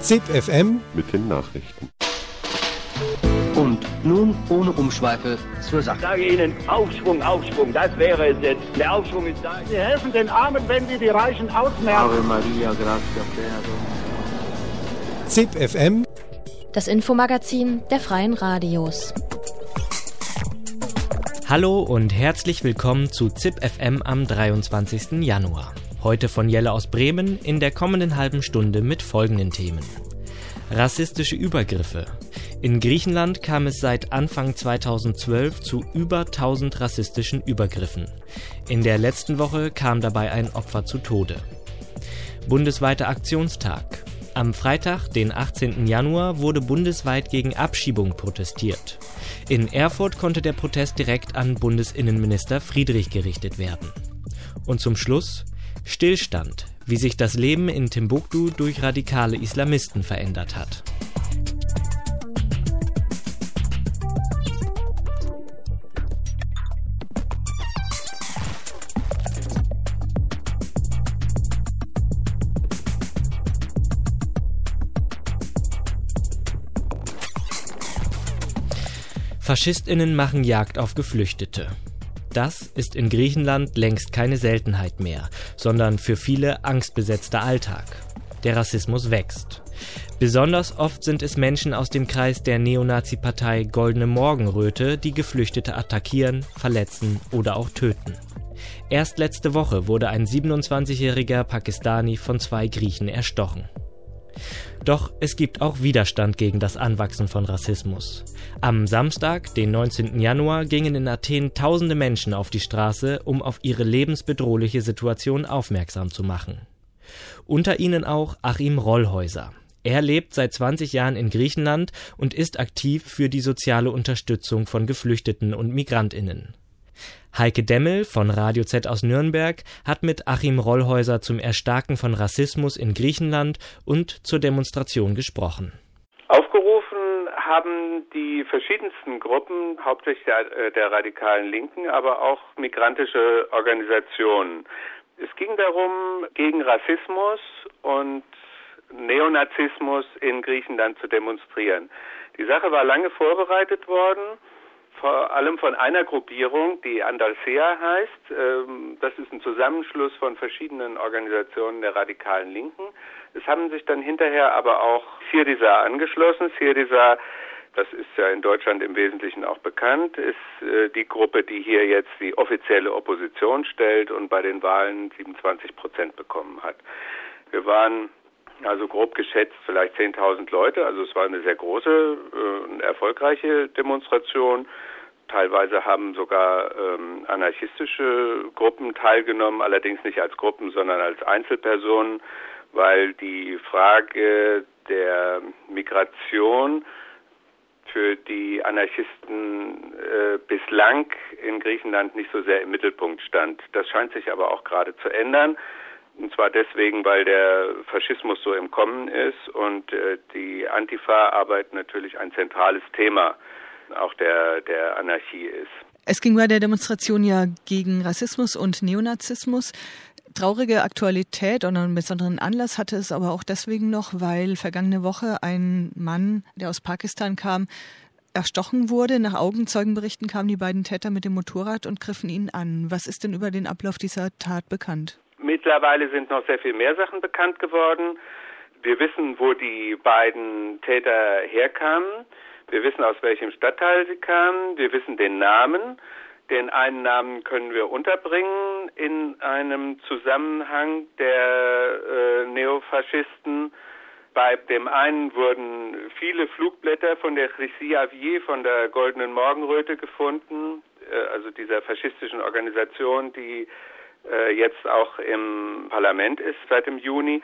ZIP FM mit den Nachrichten. Und nun ohne Umschweife zur Sache. Ich sage Ihnen, Aufschwung, Aufschwung, das wäre es jetzt. Der Aufschwung ist da. Sie helfen den Armen, wenn Sie die Reichen ausmerzen. Ave Maria, gratia plena ZIP FM Das Infomagazin der Freien Radios. Hallo und herzlich willkommen zu ZIP FM am 23. Januar. Heute von Jelle aus Bremen in der kommenden halben Stunde mit folgenden Themen. Rassistische Übergriffe. In Griechenland kam es seit Anfang 2012 zu über 1000 rassistischen Übergriffen. In der letzten Woche kam dabei ein Opfer zu Tode. Bundesweiter Aktionstag. Am Freitag, den 18. Januar, wurde bundesweit gegen Abschiebung protestiert. In Erfurt konnte der Protest direkt an Bundesinnenminister Friedrich gerichtet werden. Und zum Schluss Stillstand, wie sich das Leben in Timbuktu durch radikale Islamisten verändert hat. Faschistinnen machen Jagd auf Geflüchtete. Das ist in Griechenland längst keine Seltenheit mehr, sondern für viele angstbesetzter Alltag. Der Rassismus wächst. Besonders oft sind es Menschen aus dem Kreis der Neonazi-Partei Goldene Morgenröte, die Geflüchtete attackieren, verletzen oder auch töten. Erst letzte Woche wurde ein 27-jähriger Pakistani von zwei Griechen erstochen. Doch es gibt auch Widerstand gegen das Anwachsen von Rassismus. Am Samstag, den 19. Januar, gingen in Athen tausende Menschen auf die Straße, um auf ihre lebensbedrohliche Situation aufmerksam zu machen. Unter ihnen auch Achim Rollhäuser. Er lebt seit 20 Jahren in Griechenland und ist aktiv für die soziale Unterstützung von Geflüchteten und Migrantinnen. Heike Demmel von Radio Z aus Nürnberg hat mit Achim Rollhäuser zum Erstarken von Rassismus in Griechenland und zur Demonstration gesprochen. Aufgerufen haben die verschiedensten Gruppen, hauptsächlich der, äh, der radikalen Linken, aber auch migrantische Organisationen. Es ging darum, gegen Rassismus und Neonazismus in Griechenland zu demonstrieren. Die Sache war lange vorbereitet worden vor allem von einer Gruppierung, die Andalsea heißt. Ähm, das ist ein Zusammenschluss von verschiedenen Organisationen der radikalen Linken. Es haben sich dann hinterher aber auch Syriza angeschlossen. Syriza, das ist ja in Deutschland im Wesentlichen auch bekannt, ist äh, die Gruppe, die hier jetzt die offizielle Opposition stellt und bei den Wahlen 27 Prozent bekommen hat. Wir waren also grob geschätzt vielleicht 10.000 Leute. Also es war eine sehr große, äh, erfolgreiche Demonstration. Teilweise haben sogar ähm, anarchistische Gruppen teilgenommen, allerdings nicht als Gruppen, sondern als Einzelpersonen, weil die Frage der Migration für die Anarchisten äh, bislang in Griechenland nicht so sehr im Mittelpunkt stand. Das scheint sich aber auch gerade zu ändern. Und zwar deswegen, weil der Faschismus so im Kommen ist und äh, die Antifa-Arbeit natürlich ein zentrales Thema auch der, der Anarchie ist. Es ging bei der Demonstration ja gegen Rassismus und Neonazismus. Traurige Aktualität und einen besonderen Anlass hatte es aber auch deswegen noch, weil vergangene Woche ein Mann, der aus Pakistan kam, erstochen wurde. Nach Augenzeugenberichten kamen die beiden Täter mit dem Motorrad und griffen ihn an. Was ist denn über den Ablauf dieser Tat bekannt? Mittlerweile sind noch sehr viel mehr Sachen bekannt geworden. Wir wissen, wo die beiden Täter herkamen. Wir wissen, aus welchem Stadtteil sie kamen. Wir wissen den Namen. Den einen Namen können wir unterbringen in einem Zusammenhang der äh, Neofaschisten. Bei dem einen wurden viele Flugblätter von der Chrissy Avier, von der Goldenen Morgenröte gefunden, äh, also dieser faschistischen Organisation, die äh, jetzt auch im Parlament ist seit dem Juni.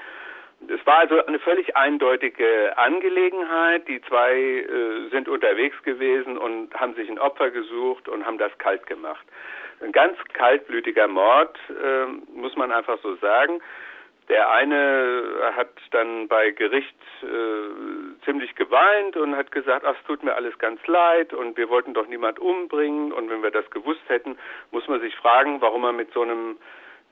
Es war also eine völlig eindeutige Angelegenheit. Die zwei äh, sind unterwegs gewesen und haben sich ein Opfer gesucht und haben das kalt gemacht. Ein ganz kaltblütiger Mord, äh, muss man einfach so sagen. Der eine hat dann bei Gericht äh, ziemlich geweint und hat gesagt, ach, es tut mir alles ganz leid und wir wollten doch niemand umbringen und wenn wir das gewusst hätten, muss man sich fragen, warum er mit so einem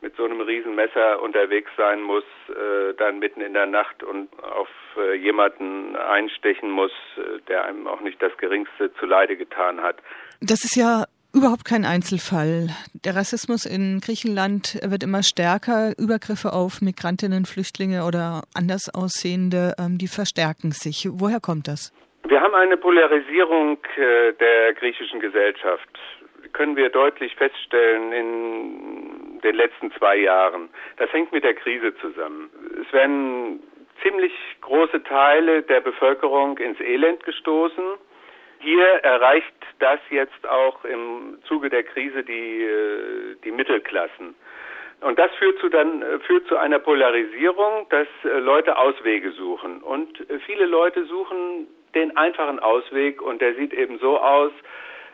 mit so einem Riesenmesser unterwegs sein muss, äh, dann mitten in der Nacht und auf äh, jemanden einstechen muss, äh, der einem auch nicht das geringste zuleide getan hat. Das ist ja überhaupt kein Einzelfall. Der Rassismus in Griechenland wird immer stärker. Übergriffe auf Migrantinnen, Flüchtlinge oder anders aussehende, ähm, die verstärken sich. Woher kommt das? Wir haben eine Polarisierung äh, der griechischen Gesellschaft. Können wir deutlich feststellen in den letzten zwei Jahren. Das hängt mit der Krise zusammen. Es werden ziemlich große Teile der Bevölkerung ins Elend gestoßen. Hier erreicht das jetzt auch im Zuge der Krise die, äh, die Mittelklassen. Und das führt zu dann äh, führt zu einer Polarisierung, dass Leute Auswege suchen. Und viele Leute suchen den einfachen Ausweg und der sieht eben so aus,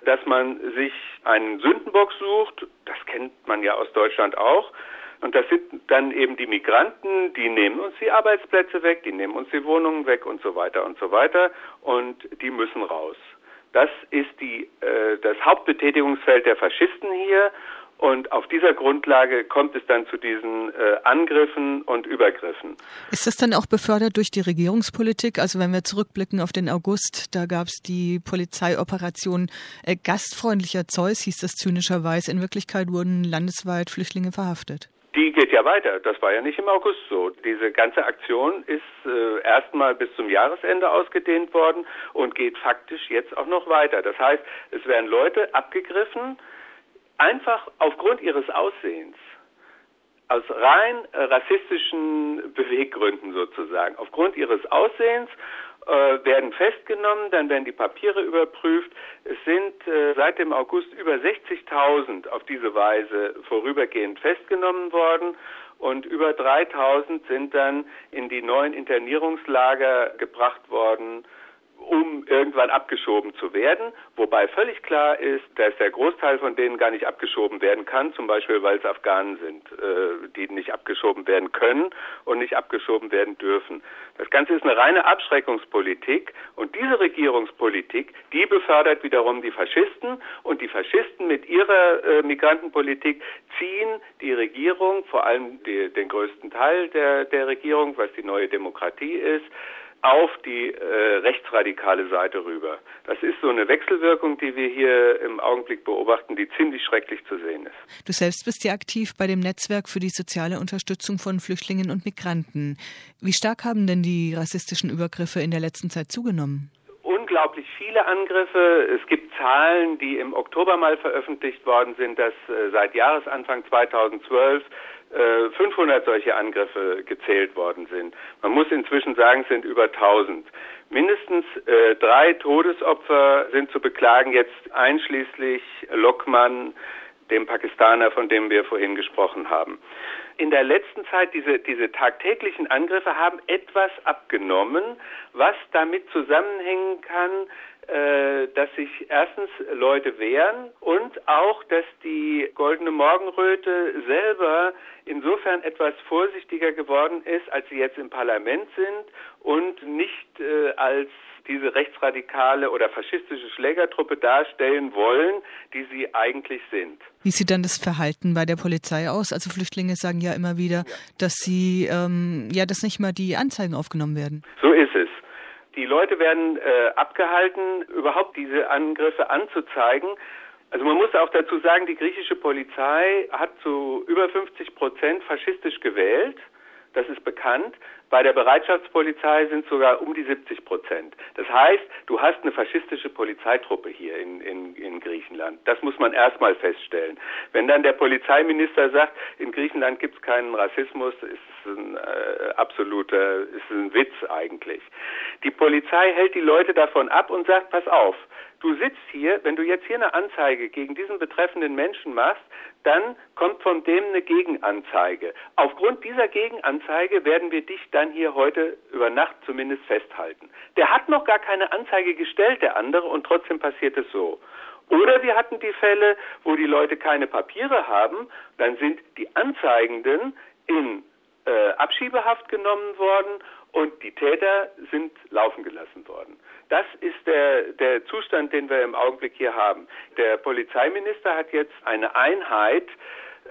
dass man sich einen Sündenbock sucht, das kennt man ja aus Deutschland auch, und das sind dann eben die Migranten, die nehmen uns die Arbeitsplätze weg, die nehmen uns die Wohnungen weg und so weiter und so weiter. Und die müssen raus. Das ist die, äh, das Hauptbetätigungsfeld der Faschisten hier und auf dieser Grundlage kommt es dann zu diesen äh, Angriffen und Übergriffen. Ist das dann auch befördert durch die Regierungspolitik? Also wenn wir zurückblicken auf den August, da gab es die Polizeioperation äh, Gastfreundlicher Zeus, hieß das zynischerweise. In Wirklichkeit wurden landesweit Flüchtlinge verhaftet. Die geht ja weiter. Das war ja nicht im August so. Diese ganze Aktion ist äh, erstmal bis zum Jahresende ausgedehnt worden und geht faktisch jetzt auch noch weiter. Das heißt, es werden Leute abgegriffen, einfach aufgrund ihres Aussehens, aus rein äh, rassistischen Beweggründen sozusagen, aufgrund ihres Aussehens äh, werden festgenommen, dann werden die Papiere überprüft. Es sind äh, seit dem August über 60.000 auf diese Weise vorübergehend festgenommen worden und über 3.000 sind dann in die neuen Internierungslager gebracht worden um irgendwann abgeschoben zu werden, wobei völlig klar ist, dass der Großteil von denen gar nicht abgeschoben werden kann, zum Beispiel weil es Afghanen sind, äh, die nicht abgeschoben werden können und nicht abgeschoben werden dürfen. Das Ganze ist eine reine Abschreckungspolitik und diese Regierungspolitik, die befördert wiederum die Faschisten und die Faschisten mit ihrer äh, Migrantenpolitik ziehen die Regierung, vor allem die, den größten Teil der, der Regierung, was die neue Demokratie ist, auf die äh, rechtsradikale Seite rüber. Das ist so eine Wechselwirkung, die wir hier im Augenblick beobachten, die ziemlich schrecklich zu sehen ist. Du selbst bist ja aktiv bei dem Netzwerk für die soziale Unterstützung von Flüchtlingen und Migranten. Wie stark haben denn die rassistischen Übergriffe in der letzten Zeit zugenommen? Unglaublich viele Angriffe. Es gibt Zahlen, die im Oktober mal veröffentlicht worden sind, dass äh, seit Jahresanfang 2012 500 äh, solche Angriffe gezählt worden sind. Man muss inzwischen sagen, es sind über 1000. Mindestens äh, drei Todesopfer sind zu beklagen, jetzt einschließlich Lokman, dem Pakistaner, von dem wir vorhin gesprochen haben. In der letzten Zeit, diese, diese tagtäglichen Angriffe haben etwas abgenommen, was damit zusammenhängen kann, dass sich erstens Leute wehren und auch, dass die Goldene Morgenröte selber insofern etwas vorsichtiger geworden ist, als sie jetzt im Parlament sind und nicht äh, als diese rechtsradikale oder faschistische Schlägertruppe darstellen wollen, die sie eigentlich sind. Wie sieht dann das Verhalten bei der Polizei aus? Also Flüchtlinge sagen ja immer wieder, ja. dass sie ähm, ja, dass nicht mal die Anzeigen aufgenommen werden. So ist. Die Leute werden äh, abgehalten, überhaupt diese Angriffe anzuzeigen. Also man muss auch dazu sagen, die griechische Polizei hat zu über 50 Prozent faschistisch gewählt. Das ist bekannt. Bei der Bereitschaftspolizei sind sogar um die 70 Prozent. Das heißt, du hast eine faschistische Polizeitruppe hier in, in, in Griechenland. Das muss man erstmal feststellen. Wenn dann der Polizeiminister sagt, in Griechenland gibt es keinen Rassismus, ist ein äh, absoluter, ist ein Witz eigentlich. Die Polizei hält die Leute davon ab und sagt, pass auf, du sitzt hier, wenn du jetzt hier eine Anzeige gegen diesen betreffenden Menschen machst, dann kommt von dem eine Gegenanzeige. Aufgrund dieser Gegenanzeige werden wir dich dann hier heute über Nacht zumindest festhalten. Der hat noch gar keine Anzeige gestellt, der andere, und trotzdem passiert es so. Oder wir hatten die Fälle, wo die Leute keine Papiere haben, dann sind die Anzeigenden in äh, Abschiebehaft genommen worden und die Täter sind laufen gelassen worden. Das ist der, der Zustand, den wir im Augenblick hier haben. Der Polizeiminister hat jetzt eine Einheit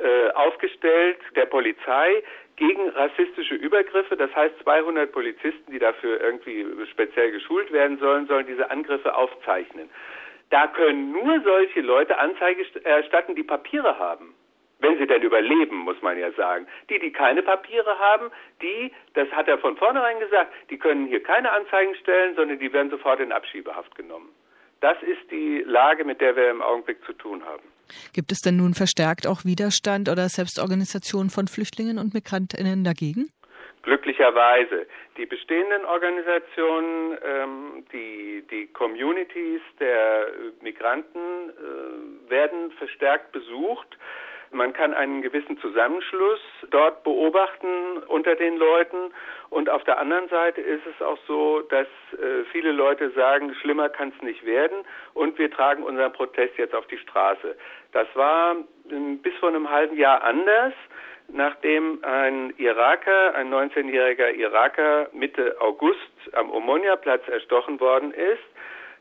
äh, aufgestellt der Polizei gegen rassistische Übergriffe. Das heißt, 200 Polizisten, die dafür irgendwie speziell geschult werden sollen, sollen diese Angriffe aufzeichnen. Da können nur solche Leute Anzeige erstatten, die Papiere haben. Wenn sie denn überleben, muss man ja sagen. Die, die keine Papiere haben, die, das hat er von vornherein gesagt, die können hier keine Anzeigen stellen, sondern die werden sofort in Abschiebehaft genommen. Das ist die Lage, mit der wir im Augenblick zu tun haben. Gibt es denn nun verstärkt auch Widerstand oder Selbstorganisation von Flüchtlingen und Migrantinnen dagegen? Glücklicherweise. Die bestehenden Organisationen, ähm, die, die Communities der Migranten äh, werden verstärkt besucht. Man kann einen gewissen Zusammenschluss dort beobachten unter den Leuten. Und auf der anderen Seite ist es auch so, dass äh, viele Leute sagen, schlimmer kann es nicht werden und wir tragen unseren Protest jetzt auf die Straße. Das war äh, bis vor einem halben Jahr anders nachdem ein Iraker, ein 19-jähriger Iraker Mitte August am Omonia-Platz erstochen worden ist,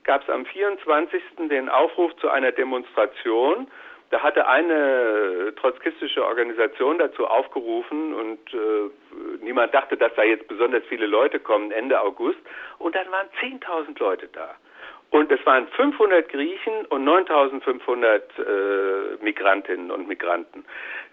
gab es am 24. den Aufruf zu einer Demonstration da hatte eine trotzkistische Organisation dazu aufgerufen und äh, niemand dachte, dass da jetzt besonders viele Leute kommen Ende August. Und dann waren 10.000 Leute da. Und es waren 500 Griechen und 9500 äh, Migrantinnen und Migranten.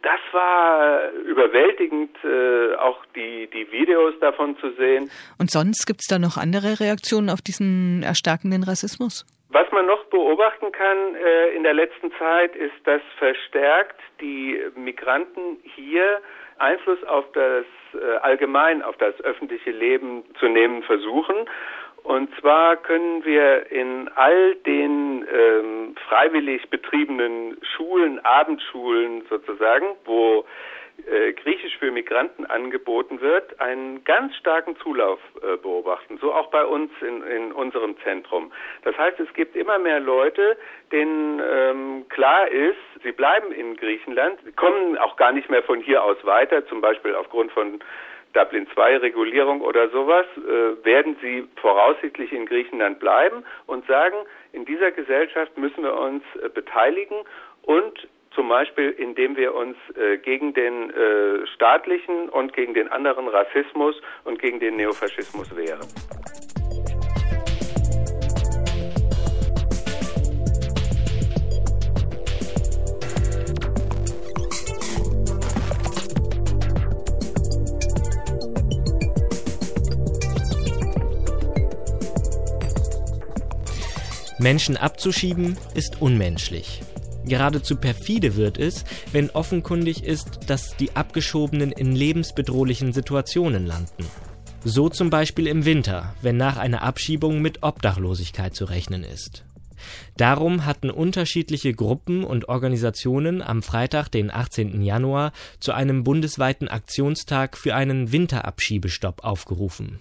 Das war überwältigend, äh, auch die, die Videos davon zu sehen. Und sonst gibt es da noch andere Reaktionen auf diesen erstarkenden Rassismus? Was man noch beobachten kann äh, in der letzten Zeit ist, dass verstärkt die Migranten hier Einfluss auf das äh, allgemein auf das öffentliche Leben zu nehmen versuchen. Und zwar können wir in all den ähm, freiwillig betriebenen Schulen, Abendschulen sozusagen, wo äh, Griechisch für Migranten angeboten wird, einen ganz starken Zulauf äh, beobachten. So auch bei uns in, in unserem Zentrum. Das heißt, es gibt immer mehr Leute, denen ähm, klar ist, sie bleiben in Griechenland, kommen auch gar nicht mehr von hier aus weiter, zum Beispiel aufgrund von Dublin II Regulierung oder sowas, äh, werden sie voraussichtlich in Griechenland bleiben und sagen, in dieser Gesellschaft müssen wir uns äh, beteiligen und zum Beispiel indem wir uns äh, gegen den äh, staatlichen und gegen den anderen Rassismus und gegen den Neofaschismus wehren. Menschen abzuschieben ist unmenschlich. Geradezu perfide wird es, wenn offenkundig ist, dass die Abgeschobenen in lebensbedrohlichen Situationen landen. So zum Beispiel im Winter, wenn nach einer Abschiebung mit Obdachlosigkeit zu rechnen ist. Darum hatten unterschiedliche Gruppen und Organisationen am Freitag, den 18. Januar, zu einem bundesweiten Aktionstag für einen Winterabschiebestopp aufgerufen.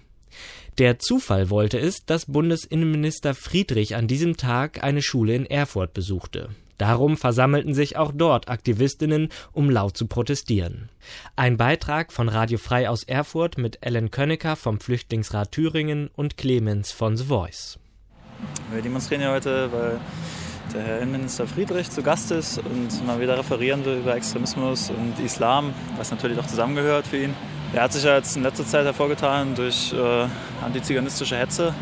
Der Zufall wollte es, dass Bundesinnenminister Friedrich an diesem Tag eine Schule in Erfurt besuchte. Darum versammelten sich auch dort Aktivistinnen, um laut zu protestieren. Ein Beitrag von Radio Frei aus Erfurt mit Ellen Könnecker vom Flüchtlingsrat Thüringen und Clemens von The Voice. Wir demonstrieren ja heute, weil der Herr Innenminister Friedrich zu Gast ist und mal wieder referieren will über Extremismus und Islam, was natürlich auch zusammengehört für ihn. Er hat sich ja jetzt in letzter Zeit hervorgetan durch äh, antiziganistische Hetze,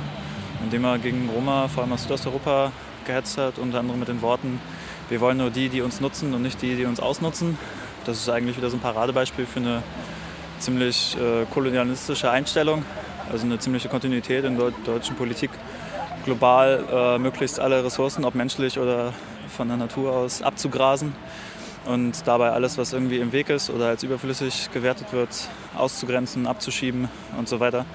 indem er gegen Roma, vor allem aus Südosteuropa, gehetzt hat, unter anderem mit den Worten, wir wollen nur die, die uns nutzen und nicht die, die uns ausnutzen. Das ist eigentlich wieder so ein Paradebeispiel für eine ziemlich äh, kolonialistische Einstellung, also eine ziemliche Kontinuität in der deutschen Politik, global äh, möglichst alle Ressourcen, ob menschlich oder von der Natur aus, abzugrasen und dabei alles, was irgendwie im Weg ist oder als überflüssig gewertet wird, auszugrenzen, abzuschieben und so weiter.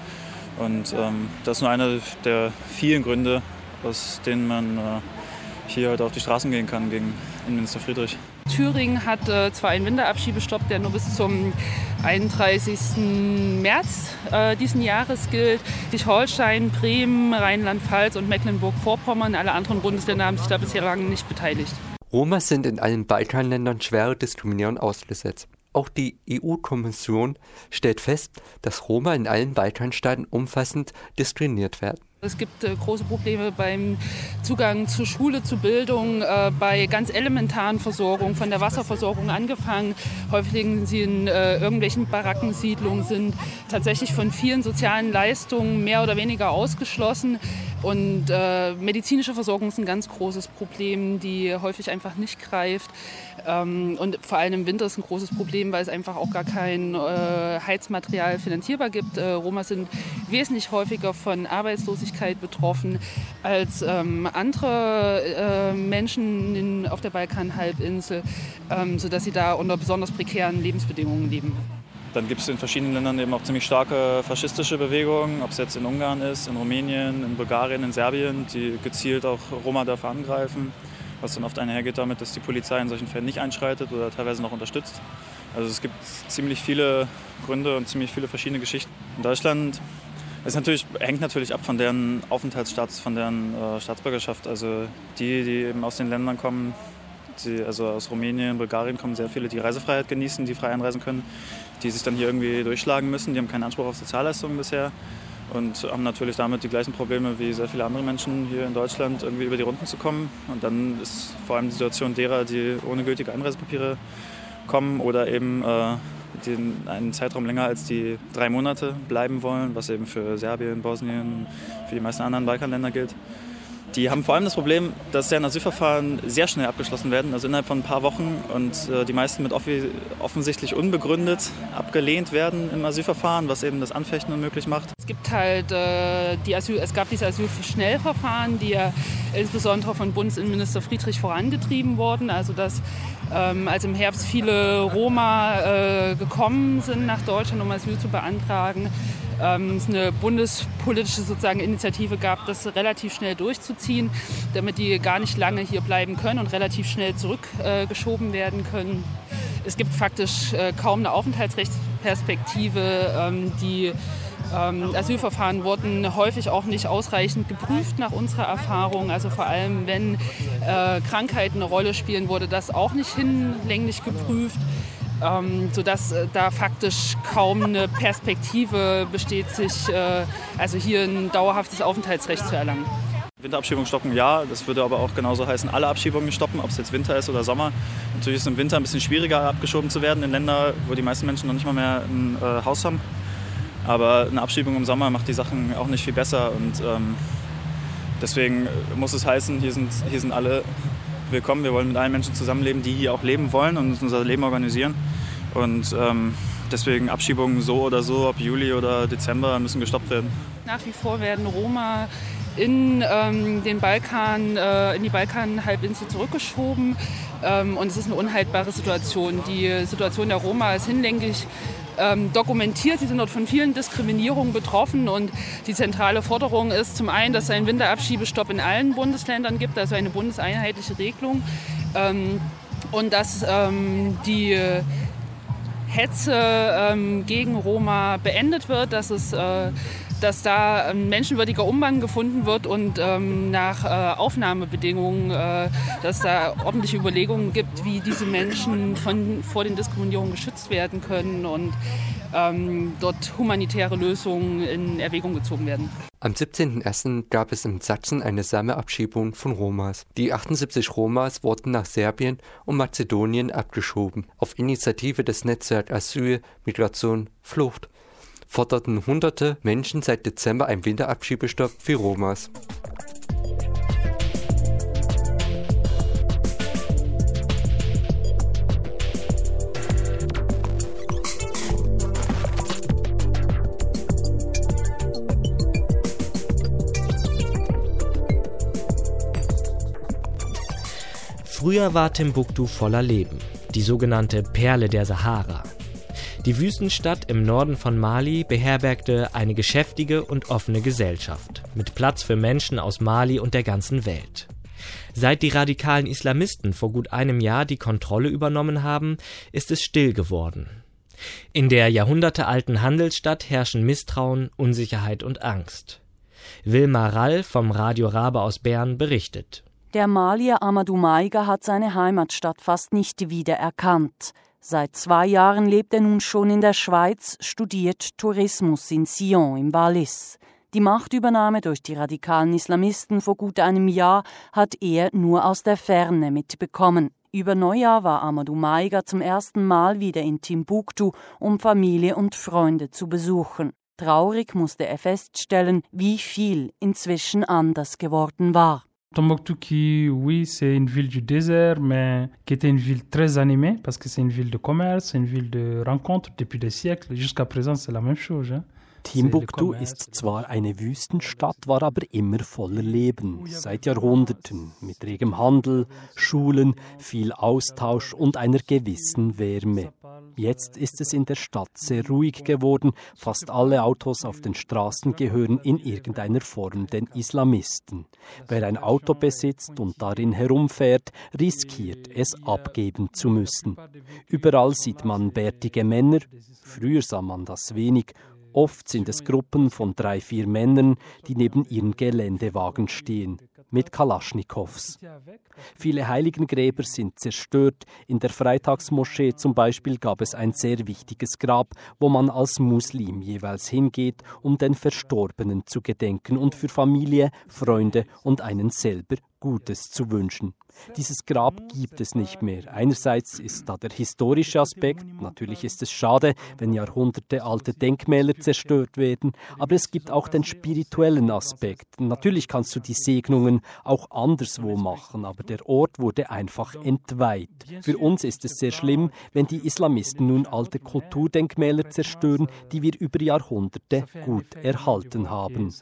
Und ähm, das ist nur einer der vielen Gründe, aus denen man äh, hier heute auf die Straßen gehen kann gegen Innenminister Friedrich. Thüringen hat äh, zwar einen Winterabschiebestopp, der nur bis zum 31. März äh, diesen Jahres gilt. Schleswig-Holstein, Bremen, Rheinland-Pfalz und Mecklenburg-Vorpommern, alle anderen Bundesländer haben sich da bisher lange nicht beteiligt. Roma sind in allen Balkanländern schwere Diskriminierung ausgesetzt. Auch die EU-Kommission stellt fest, dass Roma in allen Balkanstaaten umfassend diskriminiert werden. Es gibt äh, große Probleme beim Zugang zur Schule, zur Bildung, äh, bei ganz elementaren Versorgungen, von der Wasserversorgung angefangen. Häufig liegen sie in äh, irgendwelchen Barackensiedlungen, sind tatsächlich von vielen sozialen Leistungen mehr oder weniger ausgeschlossen. Und äh, medizinische Versorgung ist ein ganz großes Problem, die häufig einfach nicht greift. Ähm, und vor allem im Winter ist ein großes Problem, weil es einfach auch gar kein äh, Heizmaterial finanzierbar gibt. Äh, Roma sind wesentlich häufiger von Arbeitslosigkeit betroffen als ähm, andere äh, Menschen in, auf der Balkanhalbinsel, ähm, sodass sie da unter besonders prekären Lebensbedingungen leben. Dann gibt es in verschiedenen Ländern eben auch ziemlich starke faschistische Bewegungen, ob es jetzt in Ungarn ist, in Rumänien, in Bulgarien, in Serbien, die gezielt auch Roma dafür angreifen, was dann oft einhergeht damit, dass die Polizei in solchen Fällen nicht einschreitet oder teilweise noch unterstützt. Also es gibt ziemlich viele Gründe und ziemlich viele verschiedene Geschichten. In Deutschland es natürlich, hängt natürlich ab von deren Aufenthaltsstatus, von deren äh, Staatsbürgerschaft. Also die, die eben aus den Ländern kommen, die, also aus Rumänien, Bulgarien kommen sehr viele, die Reisefreiheit genießen, die frei einreisen können, die sich dann hier irgendwie durchschlagen müssen. Die haben keinen Anspruch auf Sozialleistungen bisher und haben natürlich damit die gleichen Probleme wie sehr viele andere Menschen hier in Deutschland, irgendwie über die Runden zu kommen. Und dann ist vor allem die Situation derer, die ohne gültige Einreisepapiere kommen oder eben äh, den, einen Zeitraum länger als die drei Monate bleiben wollen, was eben für Serbien, Bosnien, für die meisten anderen Balkanländer gilt. Die haben vor allem das Problem, dass deren Asylverfahren sehr schnell abgeschlossen werden, also innerhalb von ein paar Wochen und äh, die meisten mit offensichtlich unbegründet abgelehnt werden im Asylverfahren, was eben das Anfechten unmöglich macht. Es gibt halt äh, die Asyl, es gab diese Asylschnellverfahren, die ja insbesondere von Bundesinnenminister Friedrich vorangetrieben wurden, also dass ähm, als im Herbst viele Roma äh, gekommen sind nach Deutschland, um Asyl zu beantragen, ähm, es eine bundespolitische sozusagen Initiative gab, das relativ schnell durchzuziehen, damit die gar nicht lange hier bleiben können und relativ schnell zurückgeschoben äh, werden können. Es gibt faktisch äh, kaum eine Aufenthaltsrechtsperspektive, ähm, die ähm, Asylverfahren wurden häufig auch nicht ausreichend geprüft nach unserer Erfahrung. Also vor allem, wenn äh, Krankheiten eine Rolle spielen, wurde das auch nicht hinlänglich geprüft. Ähm, sodass äh, da faktisch kaum eine Perspektive besteht, sich äh, also hier ein dauerhaftes Aufenthaltsrecht zu erlangen. Winterabschiebung stoppen, ja. Das würde aber auch genauso heißen, alle Abschiebungen stoppen, ob es jetzt Winter ist oder Sommer. Natürlich ist es im Winter ein bisschen schwieriger, abgeschoben zu werden in Länder, wo die meisten Menschen noch nicht mal mehr ein äh, Haus haben. Aber eine Abschiebung im Sommer macht die Sachen auch nicht viel besser. Und ähm, deswegen muss es heißen, hier sind, hier sind alle willkommen. Wir wollen mit allen Menschen zusammenleben, die hier auch leben wollen und unser Leben organisieren. Und ähm, deswegen Abschiebungen so oder so, ob Juli oder Dezember, müssen gestoppt werden. Nach wie vor werden Roma in ähm, den Balkan, äh, in die Balkanhalbinsel zurückgeschoben. Ähm, und es ist eine unhaltbare Situation. Die Situation der Roma ist hinlänglich ähm, dokumentiert. Sie sind dort von vielen Diskriminierungen betroffen und die zentrale Forderung ist zum einen, dass es einen Winterabschiebestopp in allen Bundesländern gibt, also eine bundeseinheitliche Regelung ähm, und dass ähm, die Hetze ähm, gegen Roma beendet wird, dass es äh, dass da ein menschenwürdiger Umgang gefunden wird und ähm, nach äh, Aufnahmebedingungen, äh, dass da ordentliche Überlegungen gibt, wie diese Menschen von, vor den Diskriminierungen geschützt werden können und ähm, dort humanitäre Lösungen in Erwägung gezogen werden. Am 17.01. gab es in Sachsen eine Sammelabschiebung von Romas. Die 78 Romas wurden nach Serbien und Mazedonien abgeschoben, auf Initiative des Netzwerks Asyl, Migration, Flucht forderten hunderte Menschen seit Dezember einen Winterabschiebestopp für Romas. Früher war Timbuktu voller Leben, die sogenannte Perle der Sahara. Die Wüstenstadt im Norden von Mali beherbergte eine geschäftige und offene Gesellschaft mit Platz für Menschen aus Mali und der ganzen Welt. Seit die radikalen Islamisten vor gut einem Jahr die Kontrolle übernommen haben, ist es still geworden. In der jahrhundertealten Handelsstadt herrschen Misstrauen, Unsicherheit und Angst. Wilma Rall vom Radio Rabe aus Bern berichtet. Der Malier Amadou Maiga hat seine Heimatstadt fast nicht wiedererkannt. Seit zwei Jahren lebt er nun schon in der Schweiz, studiert Tourismus in Sion im Wallis. Die Machtübernahme durch die radikalen Islamisten vor gut einem Jahr hat er nur aus der Ferne mitbekommen. Über Neujahr war Amadou Maiga zum ersten Mal wieder in Timbuktu, um Familie und Freunde zu besuchen. Traurig musste er feststellen, wie viel inzwischen anders geworden war. Tombouctou qui, oui, c'est une ville du désert, mais qui était une ville très animée parce que c'est une ville de commerce, c'est une ville de rencontres depuis des siècles. Jusqu'à présent, c'est la même chose. Hein. Timbuktu ist zwar eine Wüstenstadt, war aber immer voller Leben, seit Jahrhunderten, mit regem Handel, Schulen, viel Austausch und einer gewissen Wärme. Jetzt ist es in der Stadt sehr ruhig geworden, fast alle Autos auf den Straßen gehören in irgendeiner Form den Islamisten. Wer ein Auto besitzt und darin herumfährt, riskiert es abgeben zu müssen. Überall sieht man bärtige Männer, früher sah man das wenig, Oft sind es Gruppen von drei, vier Männern, die neben ihren Geländewagen stehen, mit Kalaschnikows. Viele Heiligengräber sind zerstört. In der Freitagsmoschee zum Beispiel gab es ein sehr wichtiges Grab, wo man als Muslim jeweils hingeht, um den Verstorbenen zu gedenken und für Familie, Freunde und einen selber Gutes zu wünschen. Dieses Grab gibt es nicht mehr. Einerseits ist da der historische Aspekt, natürlich ist es schade, wenn jahrhundertealte Denkmäler zerstört werden, aber es gibt auch den spirituellen Aspekt. Natürlich kannst du die Segnungen auch anderswo machen, aber der Ort wurde einfach entweiht. Für uns ist es sehr schlimm, wenn die Islamisten nun alte Kulturdenkmäler zerstören, die wir über Jahrhunderte gut erhalten haben.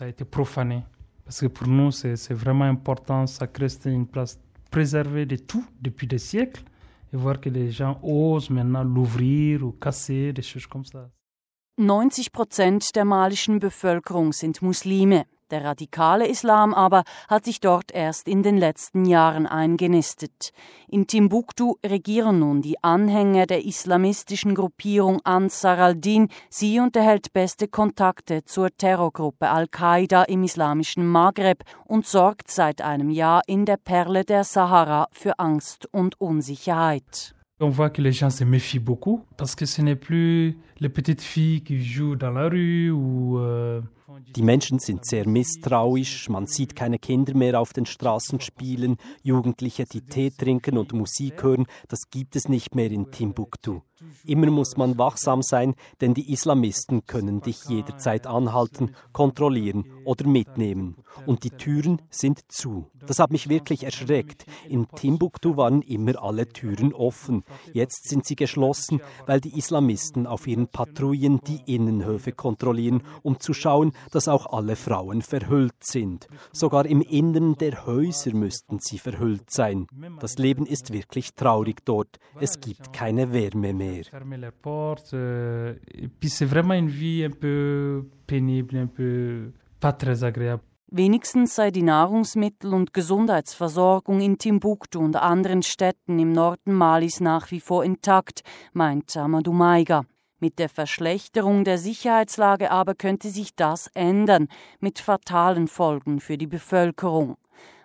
Parce que pour nous, c'est vraiment important, ça reste une place préservée de tout depuis des siècles et voir que les gens osent maintenant l'ouvrir ou casser, des choses comme ça. 90 Prozent der malischen Bevölkerung sind Muslime. Der radikale Islam aber hat sich dort erst in den letzten Jahren eingenistet. In Timbuktu regieren nun die Anhänger der islamistischen Gruppierung Ansar al-Din. Sie unterhält beste Kontakte zur Terrorgruppe Al-Qaida im islamischen Maghreb und sorgt seit einem Jahr in der Perle der Sahara für Angst und Unsicherheit. On voit que les gens se méfient beaucoup parce que ce n'est plus les petites filles qui jouent dans la rue ou euh die Menschen sind sehr misstrauisch, man sieht keine Kinder mehr auf den Straßen spielen, Jugendliche, die Tee trinken und Musik hören, das gibt es nicht mehr in Timbuktu. Immer muss man wachsam sein, denn die Islamisten können dich jederzeit anhalten, kontrollieren oder mitnehmen. Und die Türen sind zu. Das hat mich wirklich erschreckt. In Timbuktu waren immer alle Türen offen. Jetzt sind sie geschlossen, weil die Islamisten auf ihren Patrouillen die Innenhöfe kontrollieren, um zu schauen, dass auch alle Frauen verhüllt sind. Sogar im Innern der Häuser müssten sie verhüllt sein. Das Leben ist wirklich traurig dort. Es gibt keine Wärme mehr. Euh. Wenigstens sei die Nahrungsmittel- und Gesundheitsversorgung in Timbuktu und anderen Städten im Norden Malis nach wie vor intakt, meint Amadou Maiga. Mit der Verschlechterung der Sicherheitslage aber könnte sich das ändern, mit fatalen Folgen für die Bevölkerung.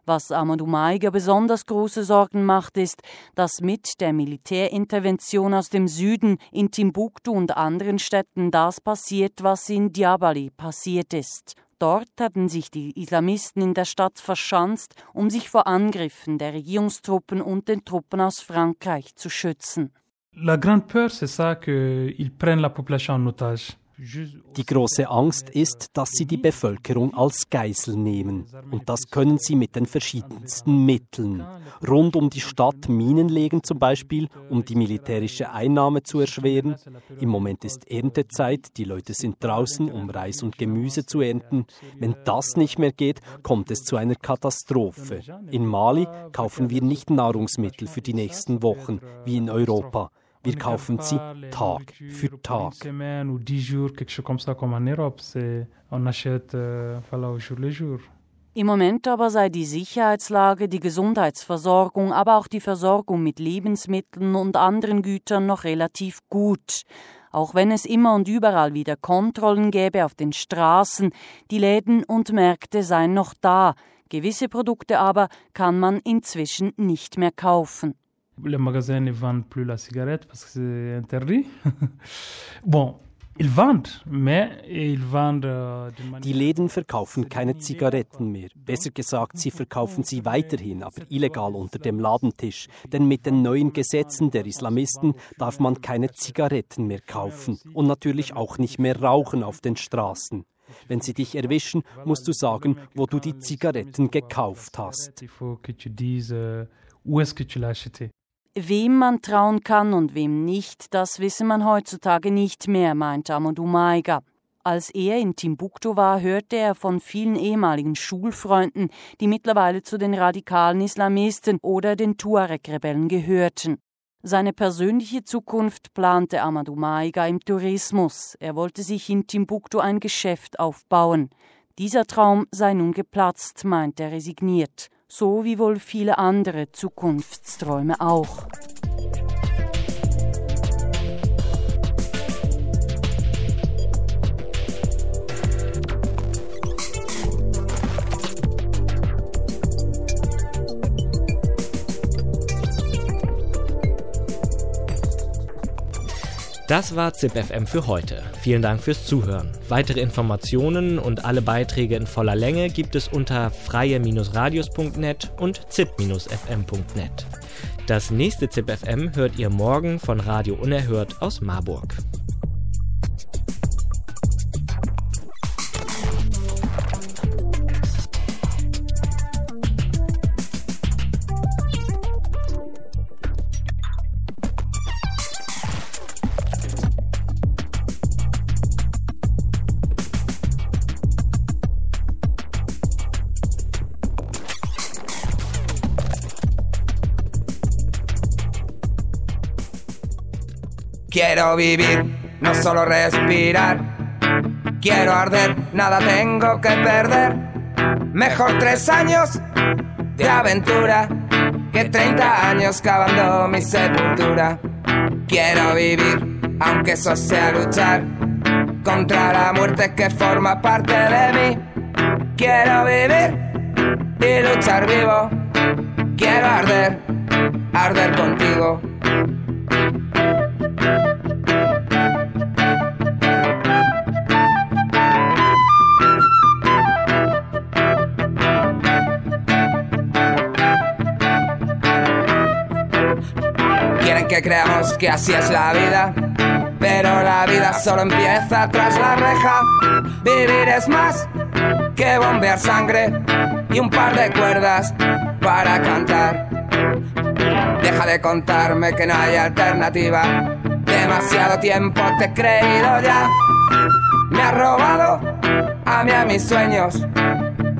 Was Amadou Maiga besonders große Sorgen macht, ist, dass mit der Militärintervention aus dem Süden in Timbuktu und anderen Städten das passiert, was in Diabali passiert ist. Dort hatten sich die Islamisten in der Stadt verschanzt, um sich vor Angriffen der Regierungstruppen und den Truppen aus Frankreich zu schützen. La grande peur, c'est ça qu'ils prennent la population en otage. Die große Angst ist, dass sie die Bevölkerung als Geisel nehmen. Und das können sie mit den verschiedensten Mitteln. Rund um die Stadt Minen legen zum Beispiel, um die militärische Einnahme zu erschweren. Im Moment ist Erntezeit, die Leute sind draußen, um Reis und Gemüse zu ernten. Wenn das nicht mehr geht, kommt es zu einer Katastrophe. In Mali kaufen wir nicht Nahrungsmittel für die nächsten Wochen, wie in Europa. Wir kaufen sie Tag für Tag. Im Moment aber sei die Sicherheitslage, die Gesundheitsversorgung, aber auch die Versorgung mit Lebensmitteln und anderen Gütern noch relativ gut. Auch wenn es immer und überall wieder Kontrollen gäbe auf den Straßen, die Läden und Märkte seien noch da. Gewisse Produkte aber kann man inzwischen nicht mehr kaufen. Les magasins ne vendent plus la cigarette parce que c'est interdit. bon, Die Läden verkaufen keine Zigaretten mehr. Besser gesagt, sie verkaufen sie weiterhin, aber illegal unter dem Ladentisch. Denn mit den neuen Gesetzen der Islamisten darf man keine Zigaretten mehr kaufen und natürlich auch nicht mehr rauchen auf den Straßen. Wenn sie dich erwischen, musst du sagen, wo du die Zigaretten gekauft hast. Wem man trauen kann und wem nicht, das wisse man heutzutage nicht mehr, meint Amadou Maiga. Als er in Timbuktu war, hörte er von vielen ehemaligen Schulfreunden, die mittlerweile zu den radikalen Islamisten oder den Tuareg-Rebellen gehörten. Seine persönliche Zukunft plante Amadou Maiga im Tourismus. Er wollte sich in Timbuktu ein Geschäft aufbauen. Dieser Traum sei nun geplatzt, meint er resigniert, so wie wohl viele andere Zukunftsträume auch. Das war ZipFM für heute. Vielen Dank fürs Zuhören. Weitere Informationen und alle Beiträge in voller Länge gibt es unter freie-radios.net und zip-fm.net. Das nächste ZipFM hört ihr morgen von Radio Unerhört aus Marburg. Quiero vivir, no solo respirar. Quiero arder, nada tengo que perder. Mejor tres años de aventura que 30 años cavando mi sepultura. Quiero vivir, aunque eso sea luchar contra la muerte que forma parte de mí. Quiero vivir y luchar vivo. Quiero arder, arder contigo. Creamos que así es la vida. Pero la vida solo empieza tras la reja. Vivir es más que bombear sangre y un par de cuerdas para cantar. Deja de contarme que no hay alternativa. Demasiado tiempo te he creído ya. Me ha robado a mí a mis sueños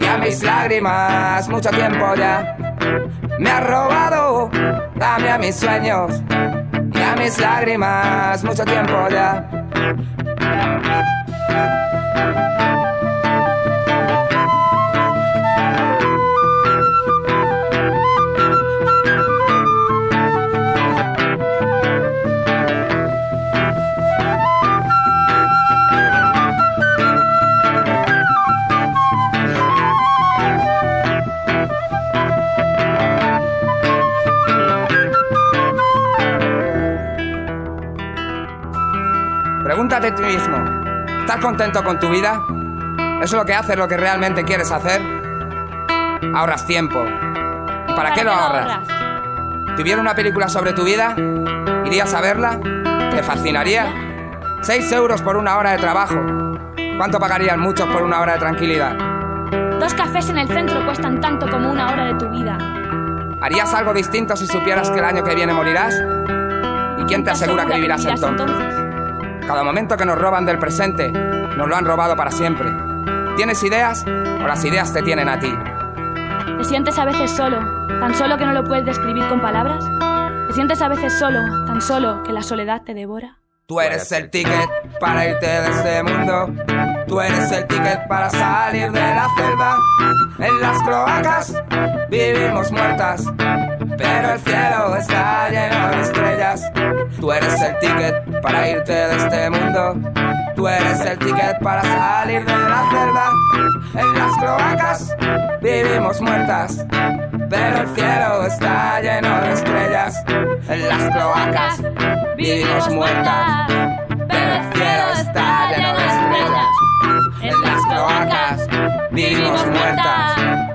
y a mis lágrimas mucho tiempo ya. Me ha robado a mí a mis sueños mis lágrimas mucho tiempo ya. ¿Estás contento con tu vida? ¿Eso es lo que haces lo que realmente quieres hacer? Ahorras tiempo. ¿Y para, qué lo ahorras? ¿Tuviera una película sobre tu vida? ¿Irías a verla? ¿Te fascinaría? 6 euros por una hora de trabajo. ¿Cuánto pagarían muchos por una hora de tranquilidad? Dos cafés en el centro cuestan tanto como una hora de tu vida. ¿Harías algo distinto si supieras que el año que viene morirás? ¿Y quién te asegura que vivirás entonces? Cada momento que nos roban del presente, nos lo han robado para siempre. ¿Tienes ideas o las ideas te tienen a ti? ¿Te sientes a veces solo, tan solo que no lo puedes describir con palabras? ¿Te sientes a veces solo, tan solo que la soledad te devora? Tú eres el ticket para irte de este mundo. Tú eres el ticket para salir de la celda. En las cloacas vivimos muertas, pero el cielo está lleno de estrellas. Tú eres el ticket para irte de este mundo. Tú eres el ticket para salir de la celda. En las cloacas vivimos muertas. Pero el cielo está lleno de estrellas. En las cloacas vivimos muertas. Pero el cielo está lleno de estrellas. En las cloacas vivimos muertas.